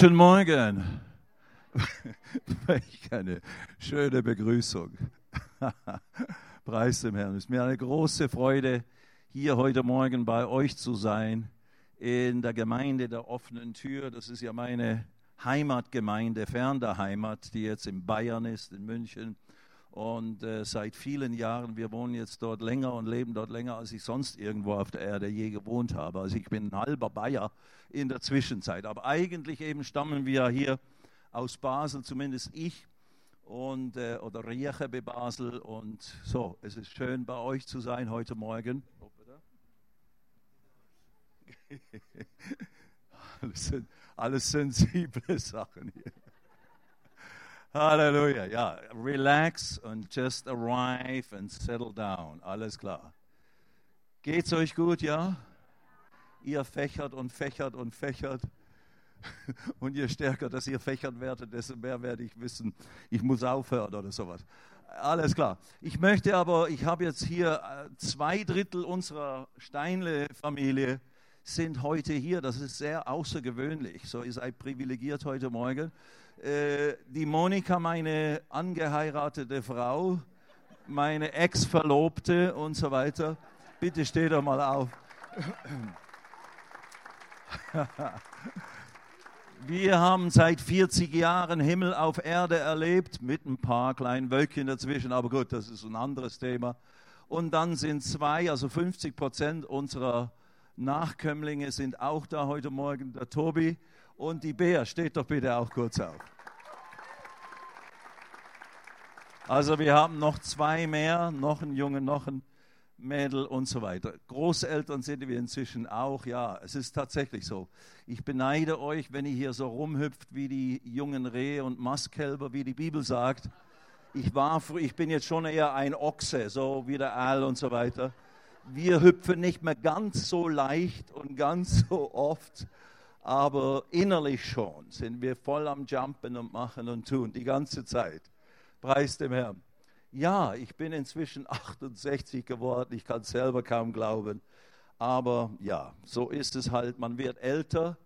Guten Morgen. Welch eine schöne Begrüßung. Preis dem Herrn. Es ist mir eine große Freude, hier heute Morgen bei euch zu sein, in der Gemeinde der offenen Tür. Das ist ja meine Heimatgemeinde, fern der Heimat, die jetzt in Bayern ist, in München. Und äh, seit vielen Jahren, wir wohnen jetzt dort länger und leben dort länger, als ich sonst irgendwo auf der Erde je gewohnt habe. Also ich bin ein halber Bayer in der Zwischenzeit. Aber eigentlich eben stammen wir hier aus Basel, zumindest ich und äh, oder Rieche bei Basel. Und so, es ist schön bei euch zu sein heute Morgen. alles, alles sensible Sachen hier. Halleluja. Ja, relax und just arrive and settle down. Alles klar. Geht's euch gut, ja? Ihr fächert und fächert und fächert. Und je stärker, dass ihr fächern werdet, desto mehr werde ich wissen, ich muss aufhören oder sowas. Alles klar. Ich möchte aber, ich habe jetzt hier äh, zwei Drittel unserer Steinle-Familie sind heute hier. Das ist sehr außergewöhnlich. So, ihr seid privilegiert heute Morgen. Äh, die Monika, meine angeheiratete Frau, meine Ex-Verlobte und so weiter. Bitte steht doch mal auf. Wir haben seit 40 Jahren Himmel auf Erde erlebt, mit ein paar kleinen Wölkchen dazwischen, aber gut, das ist ein anderes Thema. Und dann sind zwei, also 50 Prozent unserer Nachkömmlinge sind auch da heute Morgen, der Tobi und die Bär. Steht doch bitte auch kurz auf. Also wir haben noch zwei mehr, noch einen Jungen, noch ein Mädel und so weiter. Großeltern sind wir inzwischen auch. Ja, es ist tatsächlich so. Ich beneide euch, wenn ihr hier so rumhüpft wie die jungen Rehe und Mastkälber, wie die Bibel sagt. Ich war, ich bin jetzt schon eher ein Ochse, so wie der Aal und so weiter. Wir hüpfen nicht mehr ganz so leicht und ganz so oft, aber innerlich schon sind wir voll am Jumpen und machen und tun die ganze Zeit. Preis dem Herrn. Ja, ich bin inzwischen 68 geworden, ich kann selber kaum glauben. Aber ja, so ist es halt. Man wird älter,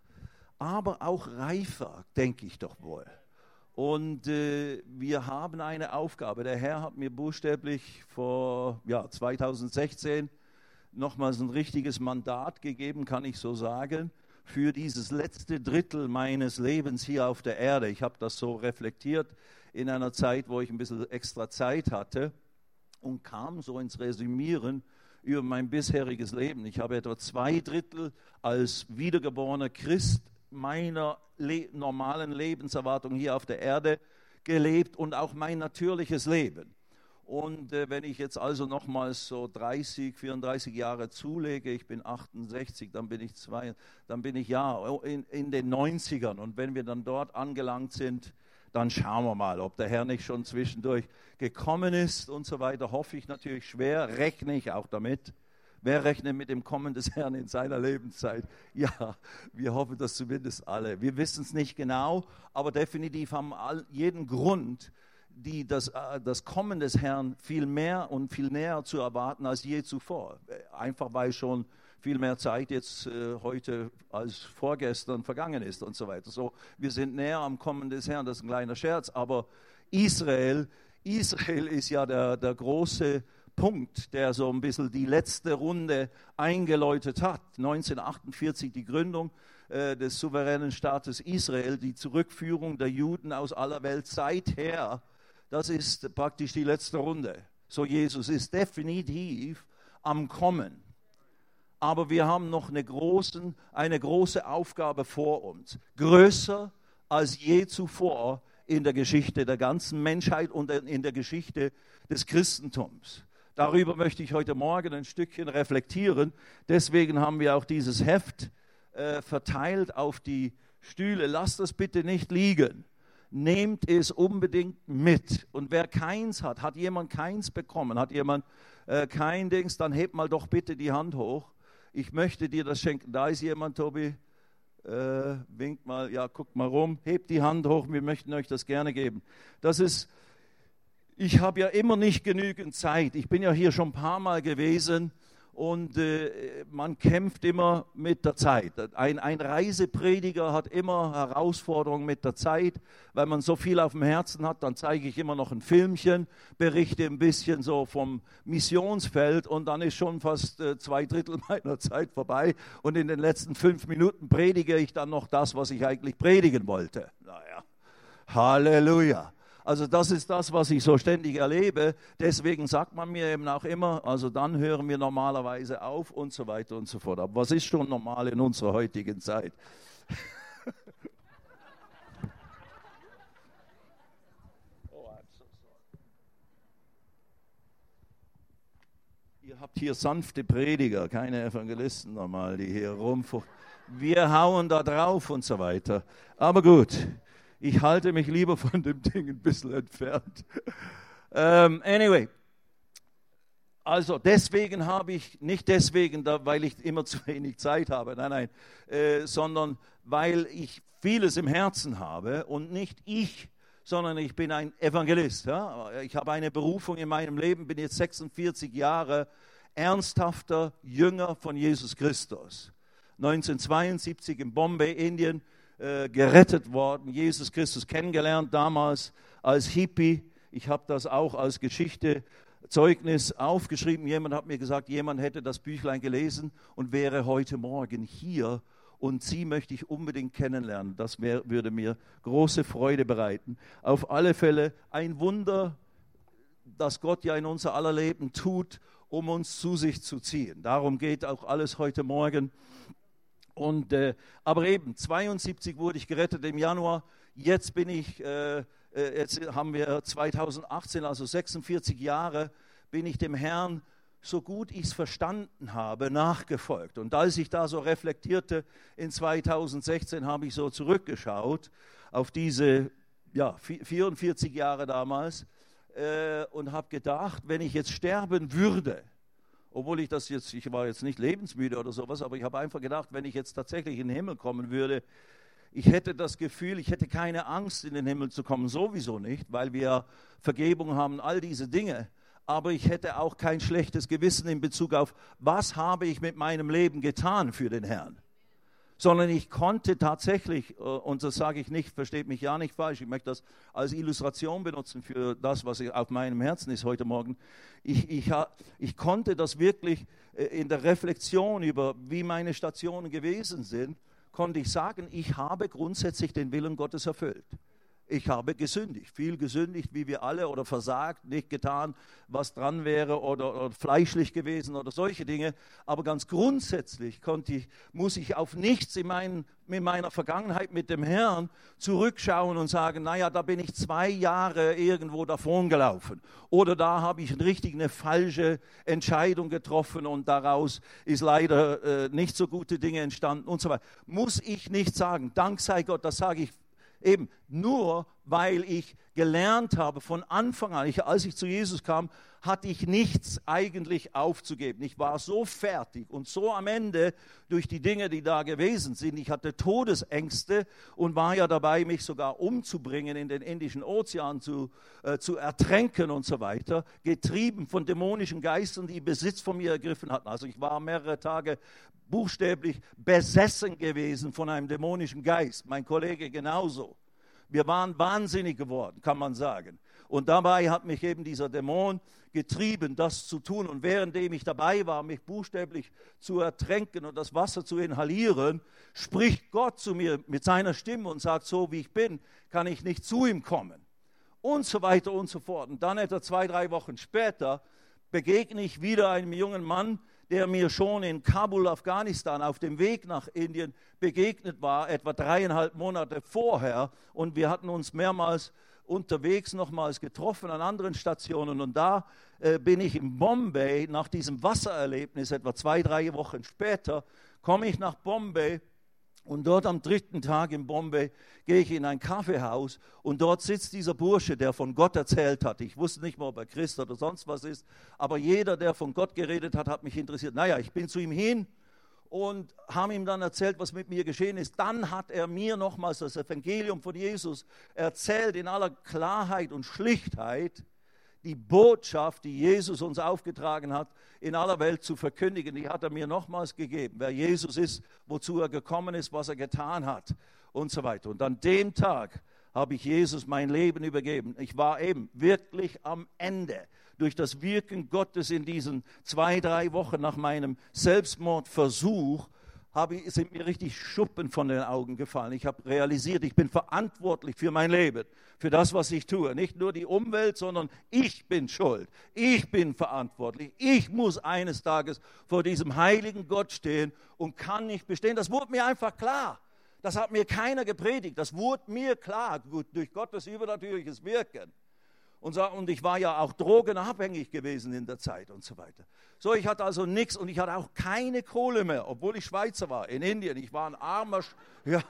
aber auch reifer, denke ich doch wohl. Und äh, wir haben eine Aufgabe. Der Herr hat mir buchstäblich vor ja, 2016 nochmals ein richtiges Mandat gegeben, kann ich so sagen, für dieses letzte Drittel meines Lebens hier auf der Erde. Ich habe das so reflektiert in einer Zeit, wo ich ein bisschen extra Zeit hatte und kam so ins Resümieren über mein bisheriges Leben. Ich habe etwa zwei Drittel als wiedergeborener Christ meiner le normalen Lebenserwartung hier auf der Erde gelebt und auch mein natürliches Leben. Und äh, wenn ich jetzt also nochmals so 30, 34 Jahre zulege, ich bin 68, dann bin ich zwei, dann bin ich ja in, in den 90ern. Und wenn wir dann dort angelangt sind, dann schauen wir mal, ob der Herr nicht schon zwischendurch gekommen ist und so weiter. Hoffe ich natürlich schwer, rechne ich auch damit. Wer rechnet mit dem Kommen des Herrn in seiner Lebenszeit? Ja, wir hoffen das zumindest alle. Wir wissen es nicht genau, aber definitiv haben all, jeden Grund, die das, äh, das Kommen des Herrn viel mehr und viel näher zu erwarten als je zuvor. Einfach weil schon viel mehr Zeit jetzt äh, heute als vorgestern vergangen ist und so weiter. So, wir sind näher am Kommen des Herrn, das ist ein kleiner Scherz, aber Israel, Israel ist ja der, der große Punkt, der so ein bisschen die letzte Runde eingeläutet hat. 1948 die Gründung äh, des souveränen Staates Israel, die Zurückführung der Juden aus aller Welt seither, das ist praktisch die letzte Runde. So Jesus ist definitiv am Kommen aber wir haben noch eine, großen, eine große Aufgabe vor uns. Größer als je zuvor in der Geschichte der ganzen Menschheit und in der Geschichte des Christentums. Darüber möchte ich heute Morgen ein Stückchen reflektieren. Deswegen haben wir auch dieses Heft äh, verteilt auf die Stühle. Lasst das bitte nicht liegen. Nehmt es unbedingt mit. Und wer keins hat, hat jemand keins bekommen, hat jemand äh, kein Dings, dann hebt mal doch bitte die Hand hoch ich möchte dir das schenken. Da ist jemand, Tobi, äh, winkt mal, ja, guckt mal rum, hebt die Hand hoch, wir möchten euch das gerne geben. Das ist, ich habe ja immer nicht genügend Zeit. Ich bin ja hier schon ein paar Mal gewesen und äh, man kämpft immer mit der Zeit. Ein, ein, Reiseprediger hat immer Herausforderungen mit der Zeit, weil man so viel auf dem Herzen hat. Dann zeige ich immer noch ein Filmchen, berichte ein bisschen so vom Missionsfeld und dann ist schon fast äh, zwei Drittel meiner Zeit vorbei und in den letzten fünf Minuten predige ich dann noch das, was ich eigentlich predigen wollte. Naja, Halleluja. Also das ist das, was ich so ständig erlebe. Deswegen sagt man mir eben auch immer, also dann hören wir normalerweise auf und so weiter und so fort. Aber was ist schon normal in unserer heutigen Zeit? Ihr habt hier sanfte Prediger, keine Evangelisten normal, die hier rumfuhren. Wir hauen da drauf und so weiter. Aber gut, ich halte mich lieber von dem Ding ein bisschen entfernt. Ähm, anyway, also deswegen habe ich, nicht deswegen, weil ich immer zu wenig Zeit habe, nein, nein, äh, sondern weil ich vieles im Herzen habe und nicht ich, sondern ich bin ein Evangelist. Ja? Ich habe eine Berufung in meinem Leben, bin jetzt 46 Jahre ernsthafter Jünger von Jesus Christus. 1972 in Bombay, Indien, äh, gerettet worden, Jesus Christus kennengelernt damals als Hippie. Ich habe das auch als Geschichte, Zeugnis aufgeschrieben. Jemand hat mir gesagt, jemand hätte das Büchlein gelesen und wäre heute Morgen hier und sie möchte ich unbedingt kennenlernen. Das wär, würde mir große Freude bereiten. Auf alle Fälle ein Wunder, das Gott ja in unser aller Leben tut, um uns zu sich zu ziehen. Darum geht auch alles heute Morgen. Und, äh, aber eben, 72 wurde ich gerettet im Januar. Jetzt bin ich, äh, äh jetzt haben wir 2018, also 46 Jahre, bin ich dem Herrn, so gut ich es verstanden habe, nachgefolgt. Und als ich da so reflektierte, in 2016 habe ich so zurückgeschaut auf diese ja, 44 Jahre damals äh, und habe gedacht, wenn ich jetzt sterben würde, obwohl ich das jetzt, ich war jetzt nicht lebensmüde oder sowas, aber ich habe einfach gedacht, wenn ich jetzt tatsächlich in den Himmel kommen würde, ich hätte das Gefühl, ich hätte keine Angst, in den Himmel zu kommen, sowieso nicht, weil wir Vergebung haben, all diese Dinge. Aber ich hätte auch kein schlechtes Gewissen in Bezug auf, was habe ich mit meinem Leben getan für den Herrn sondern ich konnte tatsächlich, äh, und das sage ich nicht, versteht mich ja nicht falsch, ich möchte das als Illustration benutzen für das, was auf meinem Herzen ist heute Morgen. Ich, ich, ich konnte das wirklich äh, in der Reflexion über, wie meine Stationen gewesen sind, konnte ich sagen, ich habe grundsätzlich den Willen Gottes erfüllt ich habe gesündigt, viel gesündigt, wie wir alle, oder versagt, nicht getan, was dran wäre, oder, oder fleischlich gewesen oder solche Dinge. Aber ganz grundsätzlich ich, muss ich auf nichts in, mein, in meiner Vergangenheit mit dem Herrn zurückschauen und sagen, naja, da bin ich zwei Jahre irgendwo davon gelaufen. Oder da habe ich richtig eine falsche Entscheidung getroffen und daraus ist leider äh, nicht so gute Dinge entstanden und so weiter. Muss ich nicht sagen, Dank sei Gott, das sage ich Eben nur, weil ich gelernt habe von Anfang an, ich, als ich zu Jesus kam, hatte ich nichts eigentlich aufzugeben. Ich war so fertig und so am Ende durch die Dinge, die da gewesen sind. Ich hatte Todesängste und war ja dabei, mich sogar umzubringen, in den Indischen Ozean zu, äh, zu ertränken und so weiter, getrieben von dämonischen Geistern, die Besitz von mir ergriffen hatten. Also ich war mehrere Tage buchstäblich besessen gewesen von einem dämonischen Geist. Mein Kollege genauso. Wir waren wahnsinnig geworden, kann man sagen. Und dabei hat mich eben dieser Dämon getrieben, das zu tun. Und währenddem ich dabei war, mich buchstäblich zu ertränken und das Wasser zu inhalieren, spricht Gott zu mir mit seiner Stimme und sagt, so wie ich bin, kann ich nicht zu ihm kommen. Und so weiter und so fort. Und dann etwa zwei, drei Wochen später begegne ich wieder einem jungen Mann, der mir schon in Kabul, Afghanistan, auf dem Weg nach Indien begegnet war, etwa dreieinhalb Monate vorher. Und wir hatten uns mehrmals unterwegs nochmals getroffen an anderen Stationen. Und da äh, bin ich in Bombay nach diesem Wassererlebnis, etwa zwei, drei Wochen später, komme ich nach Bombay und dort am dritten Tag in Bombay gehe ich in ein Kaffeehaus und dort sitzt dieser Bursche, der von Gott erzählt hat. Ich wusste nicht mal, ob er Christ oder sonst was ist, aber jeder, der von Gott geredet hat, hat mich interessiert. Naja, ich bin zu ihm hin und habe ihm dann erzählt, was mit mir geschehen ist. Dann hat er mir nochmals das Evangelium von Jesus erzählt in aller Klarheit und Schlichtheit. die Botschaft, die Jesus uns aufgetragen hat, in aller Welt zu verkündigen. Die hat er mir nochmals gegeben, wer Jesus ist, wozu er gekommen ist, was er getan hat und so weiter. Und an dem Tag habe ich Jesus mein Leben übergeben. Ich war eben wirklich am Ende durch das Wirken Gottes in diesen zwei, drei Wochen nach meinem Selbstmordversuch habe, sind mir richtig Schuppen von den Augen gefallen. Ich habe realisiert, ich bin verantwortlich für mein Leben, für das, was ich tue. Nicht nur die Umwelt, sondern ich bin schuld. Ich bin verantwortlich. Ich muss eines Tages vor diesem heiligen Gott stehen und kann nicht bestehen. Das wurde mir einfach klar. Das hat mir keiner gepredigt. Das wurde mir klar, durch Gottes übernatürliches Wirken. Und, so, und ich war ja auch drogenabhängig gewesen in der Zeit und so weiter. So, ich hatte also nichts und ich hatte auch keine Kohle mehr, obwohl ich Schweizer war, in Indien. Ich war ein armer, ja,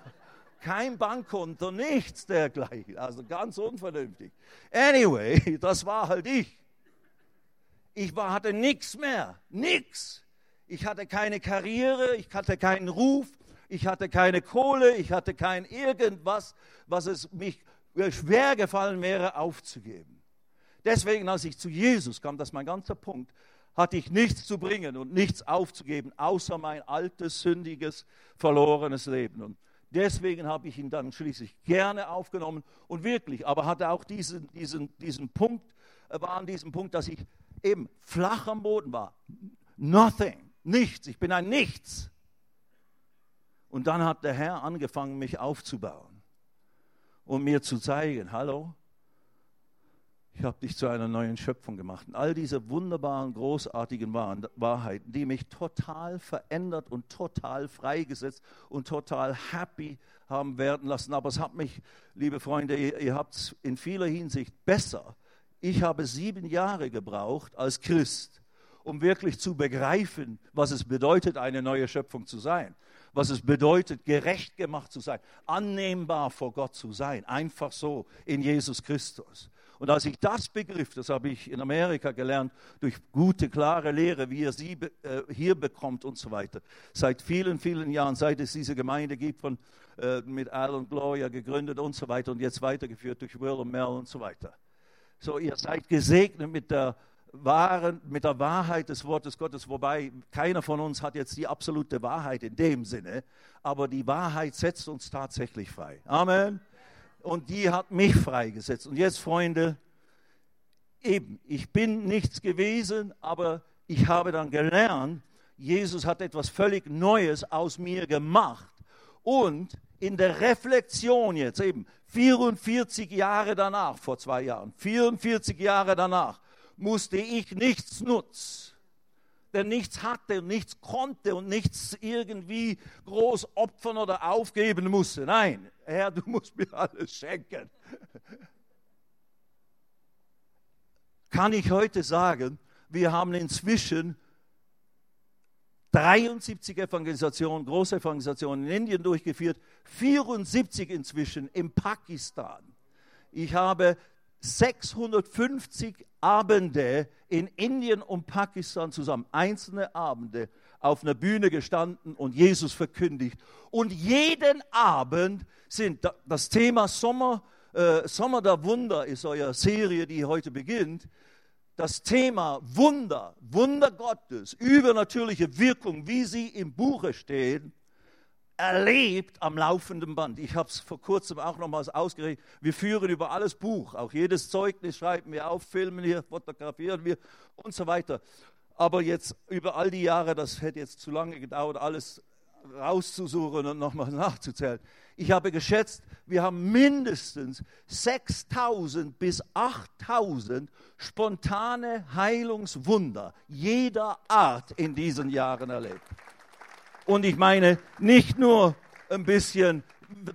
kein Bankkonto, nichts dergleichen. Also ganz unvernünftig. Anyway, das war halt ich. Ich war, hatte nichts mehr, nichts. Ich hatte keine Karriere, ich hatte keinen Ruf, ich hatte keine Kohle, ich hatte kein irgendwas, was es mich schwer gefallen wäre aufzugeben. Deswegen, als ich zu Jesus kam, das ist mein ganzer Punkt, hatte ich nichts zu bringen und nichts aufzugeben, außer mein altes, sündiges, verlorenes Leben. Und deswegen habe ich ihn dann schließlich gerne aufgenommen und wirklich, aber hatte auch diesen, diesen, diesen Punkt, äh, war an diesem Punkt, dass ich eben flach am Boden war. Nothing, nichts, ich bin ein Nichts. Und dann hat der Herr angefangen, mich aufzubauen und mir zu zeigen, hallo, ich habe dich zu einer neuen Schöpfung gemacht. Und all diese wunderbaren, großartigen Wahrheiten, die mich total verändert und total freigesetzt und total happy haben werden lassen. Aber es hat mich, liebe Freunde, ihr, ihr habt es in vieler Hinsicht besser. Ich habe sieben Jahre gebraucht als Christ, um wirklich zu begreifen, was es bedeutet, eine neue Schöpfung zu sein was es bedeutet, gerecht gemacht zu sein, annehmbar vor Gott zu sein, einfach so in Jesus Christus. Und als ich das begriff, das habe ich in Amerika gelernt, durch gute, klare Lehre, wie ihr sie äh, hier bekommt und so weiter. Seit vielen, vielen Jahren, seit es diese Gemeinde gibt, von, äh, mit Al und Gloria gegründet und so weiter und jetzt weitergeführt durch Will und Mel und so weiter. So, ihr seid gesegnet mit der wahren, mit der Wahrheit des Wortes Gottes, wobei keiner von uns hat jetzt die absolute Wahrheit in dem Sinne, aber die Wahrheit setzt uns tatsächlich frei. Amen und die hat mich freigesetzt. Und jetzt, Freunde, eben, ich bin nichts gewesen, aber ich habe dann gelernt, Jesus hat etwas völlig Neues aus mir gemacht. Und in der Reflexion jetzt eben, 44 Jahre danach, vor zwei Jahren, 44 Jahre danach, musste ich nichts nutzen der nichts hatte und nichts konnte und nichts irgendwie groß opfern oder aufgeben musste. Nein, Herr, du musst mir alles schenken. Kann ich heute sagen, wir haben inzwischen 73 Evangelisationen, große Evangelisationen in Indien durchgeführt, 74 inzwischen in Pakistan. Ich habe 650 Abende in Indien und Pakistan zusammen, einzelne Abende auf einer Bühne gestanden und Jesus verkündigt. Und jeden Abend sind das Thema Sommer, äh, Sommer der Wunder ist eure Serie, die heute beginnt. Das Thema Wunder, Wunder Gottes, übernatürliche Wirkung, wie sie im Buche stehen, erlebt am laufenden Band. Ich habe es vor kurzem auch nochmals ausgerechnet. Wir führen über alles Buch, auch jedes Zeugnis schreiben wir auf, filmen wir, fotografieren wir und so weiter. Aber jetzt über all die Jahre, das hätte jetzt zu lange gedauert, alles rauszusuchen und nochmal nachzuzählen. Ich habe geschätzt, wir haben mindestens 6000 bis 8000 spontane Heilungswunder jeder Art in diesen Jahren erlebt. Und ich meine nicht nur ein bisschen,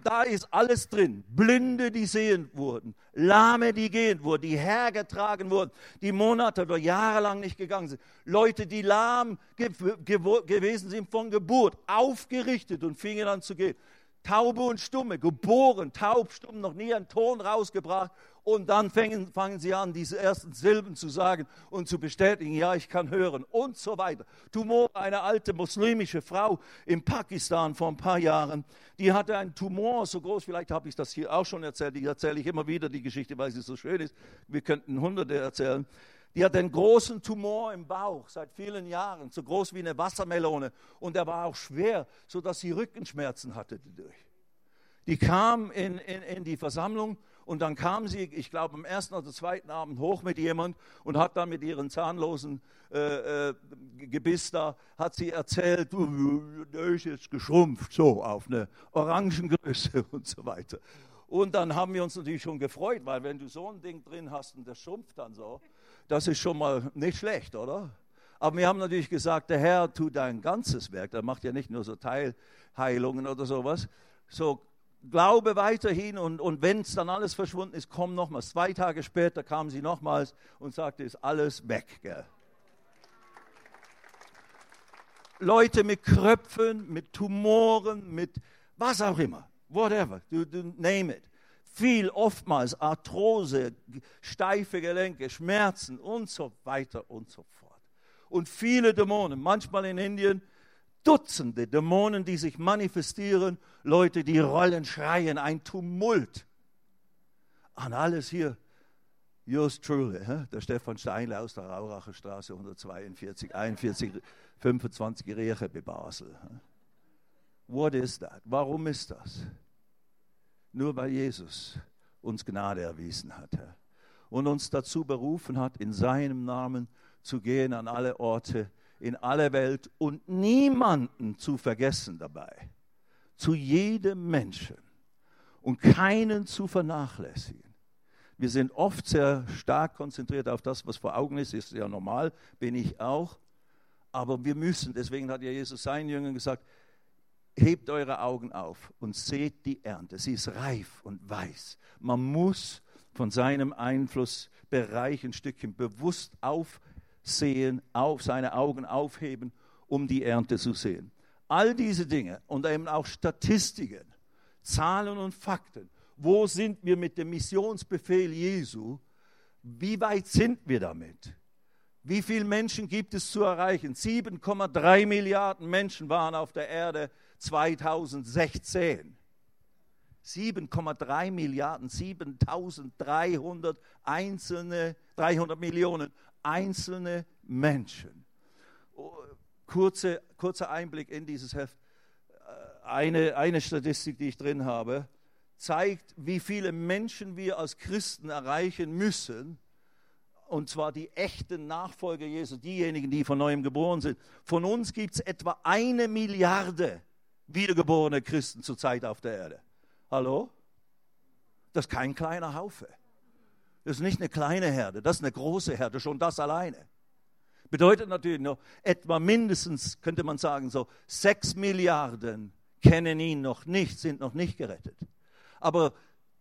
da ist alles drin. Blinde, die sehen wurden, Lahme, die gehen wurden, die hergetragen wurden, die Monate oder Jahre lang nicht gegangen sind. Leute, die lahm ge ge gewesen sind von Geburt, aufgerichtet und fingen an zu gehen. Taube und Stumme, geboren, taub, stumm, noch nie einen Ton rausgebracht Und dann fangen, fangen sie an, diese ersten Silben zu sagen und zu bestätigen, ja, ich kann hören und so weiter. Tumor, eine alte muslimische Frau in Pakistan vor ein paar Jahren, die hatte einen Tumor so groß, vielleicht habe ich das hier auch schon erzählt, die erzähle ich immer wieder die Geschichte, weil sie so schön ist. Wir könnten hunderte erzählen. Die hat einen großen Tumor im Bauch seit vielen Jahren, so groß wie eine Wassermelone. Und er war auch schwer, sodass sie Rückenschmerzen hatte dadurch. Die kam in, in, in die Versammlung und dann kam sie, ich glaube, am ersten oder zweiten Abend hoch mit jemand und hat dann mit ihren zahnlosen äh, äh, Gebiss da, hat sie erzählt, der ist jetzt geschrumpft, so auf eine Orangengröße und so weiter. Und dann haben wir uns natürlich schon gefreut, weil wenn du so ein Ding drin hast und das schrumpft dann so, das ist schon mal nicht schlecht, oder? Aber wir haben natürlich gesagt, der Herr tut ein ganzes Werk. Der macht ja nicht nur so Teilheilungen oder sowas. So, glaube weiterhin und, und wenn es dann alles verschwunden ist, komm nochmals. Zwei Tage später kam sie nochmals und sagte, ist alles weg. Gell? Leute mit Kröpfen, mit Tumoren, mit was auch immer, whatever, du, du name it viel oftmals Arthrose, steife Gelenke, Schmerzen und so weiter und so fort. Und viele Dämonen, manchmal in Indien Dutzende Dämonen, die sich manifestieren, Leute, die rollen, schreien, ein Tumult. An alles hier, yours truly, der Stefan Steinle aus der Rauracher Straße 142, 41, 25 Reche bei Basel. What is that? Warum ist das? nur weil Jesus uns Gnade erwiesen hat und uns dazu berufen hat, in seinem Namen zu gehen an alle Orte, in alle Welt und niemanden zu vergessen dabei, zu jedem Menschen und keinen zu vernachlässigen. Wir sind oft sehr stark konzentriert auf das, was vor Augen ist, ist ja normal, bin ich auch. Aber wir müssen, deswegen hat ja Jesus seinen Jüngern gesagt, hebt eure Augen auf und seht die Ernte. Sie ist reif und weiß. Man muss von seinem Einflussbereich ein Stückchen bewusst aufsehen, auf seine Augen aufheben, um die Ernte zu sehen. All diese Dinge und eben auch Statistiken, Zahlen und Fakten. Wo sind wir mit dem Missionsbefehl Jesu? Wie weit sind wir damit? Wie viele Menschen gibt es zu erreichen? 7,3 Milliarden Menschen waren auf der Erde 2016. 7,3 Milliarden, 7300 einzelne, 300 Millionen einzelne Menschen. Oh, kurze, kurzer Einblick in dieses Heft. Äh, eine, eine Statistik, die ich drin habe, zeigt, wie viele Menschen wir als Christen erreichen müssen, und zwar die echten Nachfolger Jesu, diejenigen, die von neuem geboren sind. Von uns gibt es etwa eine Milliarde wiedergeborene Christen zurzeit auf der Erde. Hallo? Das ist kein kleiner Haufe. Das ist nicht eine kleine Herde, das ist eine große Herde, schon das alleine. Bedeutet natürlich noch, etwa mindestens, könnte man sagen, so sechs Milliarden kennen ihn noch nicht, sind noch nicht gerettet. Aber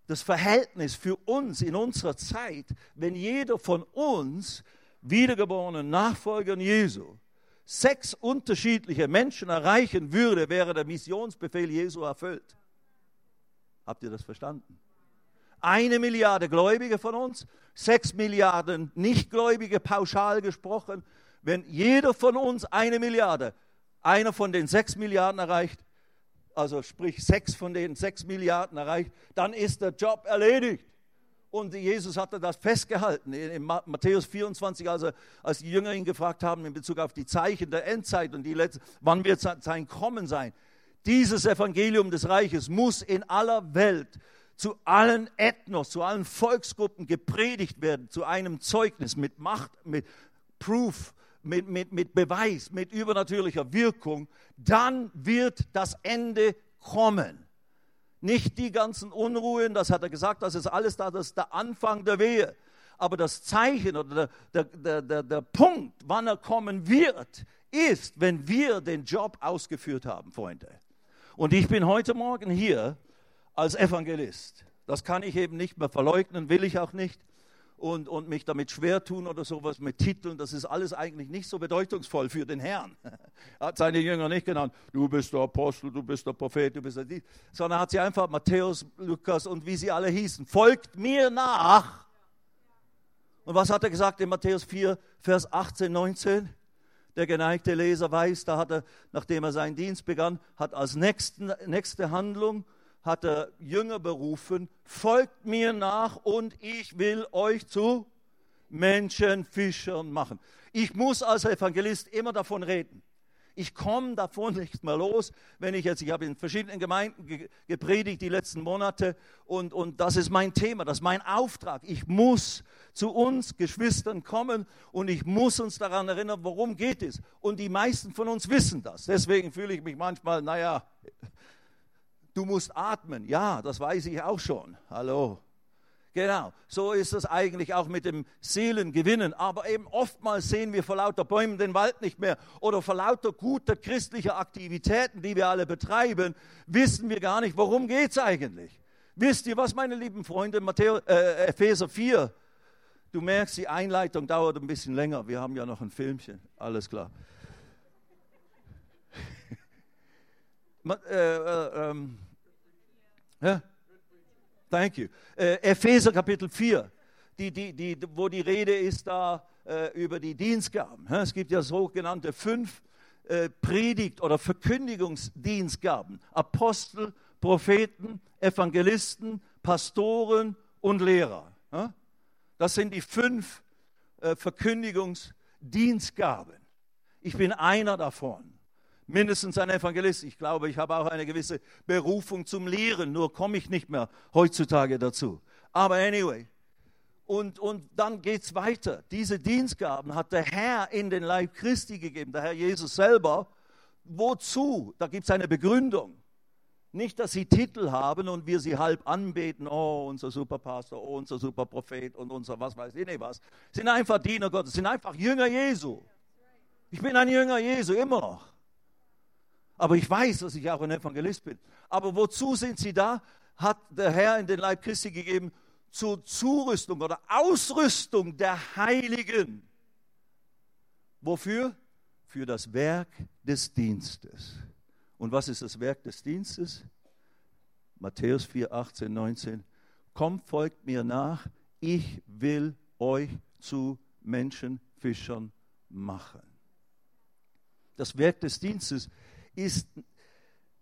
das Verhältnis für uns in unserer Zeit, wenn jeder von uns wiedergeborenen Nachfolgern Jesu sechs unterschiedliche Menschen erreichen würde, wäre der Missionsbefehl Jesu erfüllt. Habt ihr das verstanden? Eine Milliarde Gläubige von uns, sechs Milliarden Nichtgläubige pauschal gesprochen. Wenn jeder von uns eine Milliarde, einer von den sechs Milliarden erreicht, also sprich sechs von den sechs Milliarden erreicht, dann ist der Job erledigt. Und Jesus hatte das festgehalten. In Matthäus 24, also als die Jünger ihn gefragt haben in Bezug auf die Zeichen der Endzeit und die letzte, wann wird sein Kommen sein. Dieses Evangelium des Reiches muss in aller Welt zu allen Ethnos, zu allen Volksgruppen gepredigt werden, zu einem Zeugnis mit Macht, mit Proof, mit, mit, mit Beweis, mit übernatürlicher Wirkung. Dann wird das Ende kommen. Nicht die ganzen Unruhen, das hat er gesagt, das ist alles da, das ist der Anfang der Wehe. Aber das Zeichen oder der, der, der, der Punkt, wann er kommen wird, ist, wenn wir den Job ausgeführt haben, Freunde. Und ich bin heute Morgen hier als Evangelist. Das kann ich eben nicht mehr verleugnen, will ich auch nicht und, und mich damit schwer tun oder sowas mit Titeln. Das ist alles eigentlich nicht so bedeutungsvoll für den Herrn. Er hat seine Jünger nicht genannt, du bist der Apostel, du bist der Prophet, du bist der Dies, sondern hat sie einfach Matthäus, Lukas und wie sie alle hießen, folgt mir nach Und was hat er gesagt in Matthäus 4, Vers 18, 19? Der geneigte Leser weiß, da hat er, nachdem er seinen Dienst begann, hat als nächsten, nächste Handlung, hat er Jünger berufen, folgt mir nach und ich will euch zu Menschenfischern machen. Ich muss als Evangelist immer davon reden. Ich komme davon nicht mehr los, wenn ich jetzt, ich habe in verschiedenen Gemeinden ge gepredigt die letzten Monate und, und das ist mein Thema, das ist mein Auftrag. Ich muss zu uns Geschwistern kommen und ich muss uns daran erinnern, worum geht es. Und die meisten von uns wissen das. Deswegen fühle ich mich manchmal, naja, du musst atmen. Ja, das weiß ich auch schon. Hallo. Genau, so ist es eigentlich auch mit dem Seelengewinnen. Aber eben oftmals sehen wir vor lauter Bäumen den Wald nicht mehr oder vor lauter guter christlicher Aktivitäten, die wir alle betreiben, wissen wir gar nicht, worum geht es eigentlich. Wisst ihr was, meine lieben Freunde, Matthäus, äh, Epheser 4, du merkst, die Einleitung dauert ein bisschen länger. Wir haben ja noch ein Filmchen, alles klar. äh, äh, ähm, ja? Thank you. Äh, Epheser Kapitel 4, die, die, die, wo die Rede ist da äh, über die Dienstgaben. Es gibt ja sogenannte fünf äh, Predigt- oder Verkündigungsdienstgaben. Apostel, Propheten, Evangelisten, Pastoren und Lehrer. Das sind die fünf äh, Verkündigungsdienstgaben. Ich bin einer davon mindestens ein Evangelist. Ich glaube, ich habe auch eine gewisse Berufung zum Lehren, nur komme ich nicht mehr heutzutage dazu. Aber anyway. Und, und dann geht es weiter. Diese Dienstgaben hat der Herr in den Leib Christi gegeben, der Herr Jesus selber. Wozu? Da gibt es eine Begründung. Nicht, dass sie Titel haben und wir sie halb anbeten, oh, unser Superpastor, oh, unser Superprophet und unser was weiß ich nicht was. Sind einfach Diener Gottes, sind einfach Jünger Jesu. Ich bin ein Jünger Jesu, immer noch. Aber ich weiß, dass ich auch ein Evangelist bin. Aber wozu sind sie da? Hat der Herr in den Leib Christi gegeben zur Zurüstung oder Ausrüstung der Heiligen. Wofür? Für das Werk des Dienstes. Und was ist das Werk des Dienstes? Matthäus 4, 18, 19. Kommt, folgt mir nach, ich will euch zu Menschenfischern machen. Das Werk des Dienstes ist,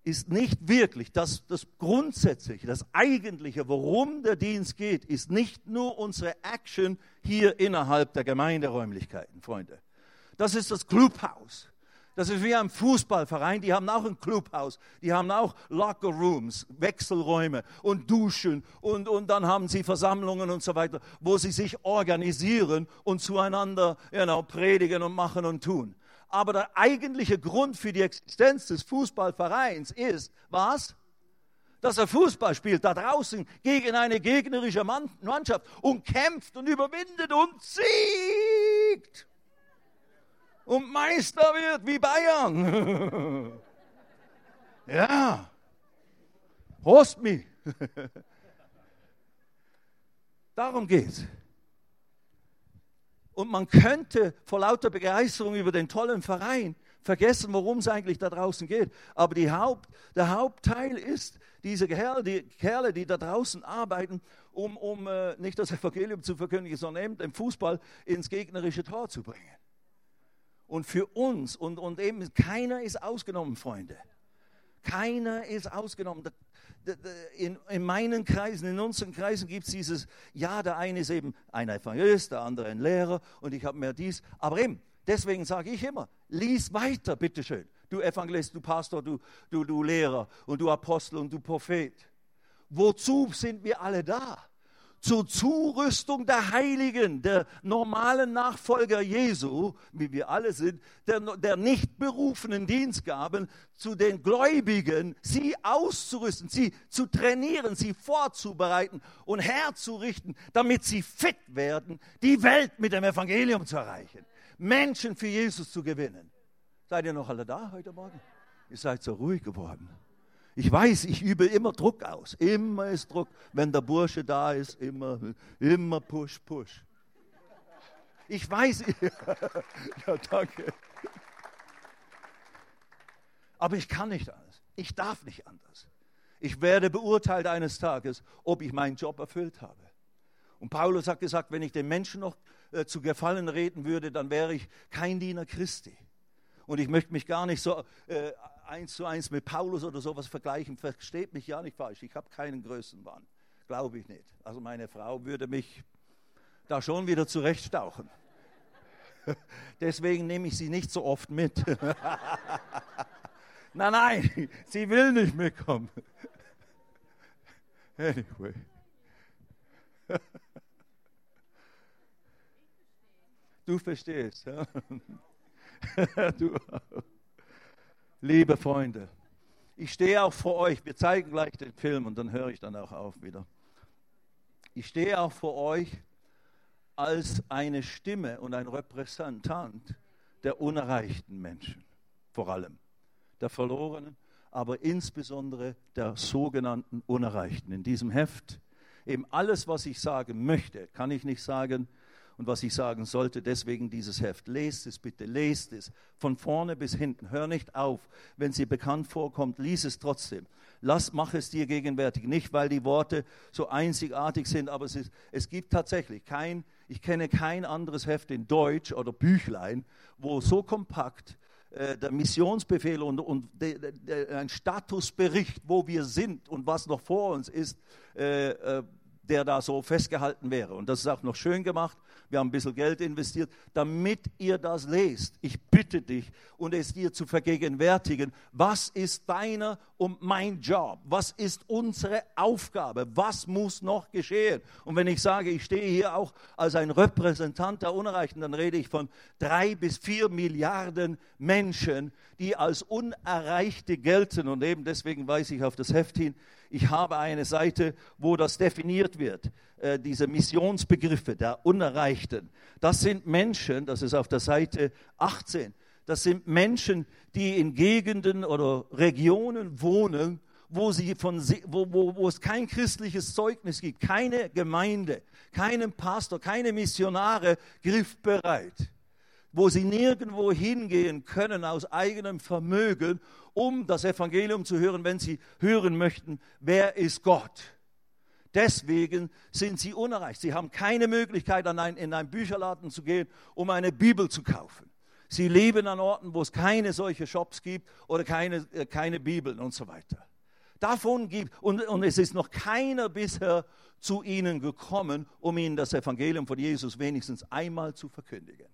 ist nicht wirklich das, das Grundsätzliche, das Eigentliche, worum der Dienst geht, ist nicht nur unsere Action hier innerhalb der Gemeinderäumlichkeiten, Freunde. Das ist das Clubhaus. Das ist wie ein Fußballverein, die haben auch ein Clubhaus, die haben auch Locker Rooms, Wechselräume und Duschen und, und dann haben sie Versammlungen und so weiter, wo sie sich organisieren und zueinander you know, predigen und machen und tun. Aber der eigentliche Grund für die Existenz des Fußballvereins ist, was? Dass er Fußball spielt da draußen gegen eine gegnerische Mannschaft und kämpft und überwindet und siegt. Und Meister wird wie Bayern. ja. Prost mich. Darum geht's. Und man könnte vor lauter Begeisterung über den tollen Verein vergessen, worum es eigentlich da draußen geht. Aber Haupt, der Hauptteil ist, diese Kerle die, Kerle, die da draußen arbeiten, um, um äh, nicht das Evangelium zu verkündigen, sondern eben den Fußball ins gegnerische Tor zu bringen. Und für uns, und, und eben keiner ist ausgenommen, Freunde. Keiner ist ausgenommen in, in meinen Kreisen, in unseren Kreisen gibt es dieses, ja, der eine ist eben ein Evangelist, der andere ein Lehrer und ich habe mehr dies. Aber eben, deswegen sage ich immer, lies weiter, bitteschön. Du Evangelist, du Pastor, du, du, du Lehrer und du Apostel und du Prophet. Wozu sind wir alle da? Zur Zurüstung der Heiligen, der normalen Nachfolger Jesu, wie wir alle sind, der, der nicht berufenen Dienstgaben, zu den Gläubigen, sie auszurüsten, sie zu trainieren, sie vorzubereiten und herzurichten, damit sie fit werden, die Welt mit dem Evangelium zu erreichen, Menschen für Jesus zu gewinnen. Seid ihr noch alle da heute Morgen? Ihr seid so ruhig geworden. Ich weiß, ich übe immer Druck aus. Immer ist Druck. Wenn der Bursche da ist, immer, immer push, push. Ich weiß, ja, danke. Aber ich kann nicht anders. Ich darf nicht anders. Ich werde beurteilt eines Tages, ob ich meinen Job erfüllt habe. Und Paulus hat gesagt, wenn ich den Menschen noch äh, zu Gefallen reden würde, dann wäre ich kein Diener Christi. Und ich möchte mich gar nicht so äh, eins zu eins mit Paulus oder sowas vergleichen. Versteht mich ja nicht falsch. Ich habe keinen Größenwahn. Glaube ich nicht. Also meine Frau würde mich da schon wieder zurechtstauchen. Deswegen nehme ich sie nicht so oft mit. nein, nein, sie will nicht mitkommen. Anyway. Du verstehst. Ja? du Liebe Freunde, ich stehe auch vor euch. Wir zeigen gleich den Film und dann höre ich dann auch auf wieder. Ich stehe auch vor euch als eine Stimme und ein Repräsentant der unerreichten Menschen, vor allem der Verlorenen, aber insbesondere der sogenannten Unerreichten. In diesem Heft eben alles, was ich sagen möchte, kann ich nicht sagen, und was ich sagen sollte. Deswegen dieses Heft. Lest es bitte, lest es von vorne bis hinten. Hör nicht auf. Wenn sie bekannt vorkommt, lies es trotzdem. Lass, mach es dir gegenwärtig. Nicht, weil die Worte so einzigartig sind, aber es, ist, es gibt tatsächlich kein, ich kenne kein anderes Heft in Deutsch oder Büchlein, wo so kompakt äh, der Missionsbefehl und, und de, de, ein Statusbericht, wo wir sind und was noch vor uns ist, äh, äh, der da so festgehalten wäre. Und das ist auch noch schön gemacht. Wir haben ein bisschen Geld investiert, damit ihr das lest. Ich bitte dich und es dir zu vergegenwärtigen. Was ist deiner und mein Job? Was ist unsere Aufgabe? Was muss noch geschehen? Und wenn ich sage, ich stehe hier auch als ein Repräsentant der Unerreichten, dann rede ich von drei bis vier Milliarden Menschen, die als Unerreichte gelten. Und eben deswegen weise ich auf das Heft hin. Ich habe eine Seite, wo das definiert wird, äh, diese Missionsbegriffe der Unerreichten. Das sind Menschen, das ist auf der Seite 18, das sind Menschen, die in Gegenden oder Regionen wohnen, wo, sie von, wo, wo, wo es kein christliches Zeugnis gibt, keine Gemeinde, keinen Pastor, keine Missionare griffbereit wo sie nirgendwo hingehen können aus eigenem Vermögen, um das Evangelium zu hören, wenn sie hören möchten, wer ist Gott. Deswegen sind sie unerreicht. Sie haben keine Möglichkeit, in einen Bücherladen zu gehen, um eine Bibel zu kaufen. Sie leben an Orten, wo es keine solche Shops gibt oder keine, äh, keine Bibeln und so weiter. Davon gibt, und, und es ist noch keiner bisher zu ihnen gekommen, um ihnen das Evangelium von Jesus wenigstens einmal zu verkündigen.